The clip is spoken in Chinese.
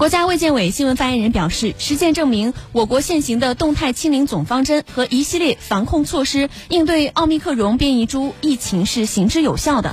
国家卫健委新闻发言人表示实践证明我国现行的动态清零总方针和一系列防控措施应对奥密克戎变异株疫情是行之有效的。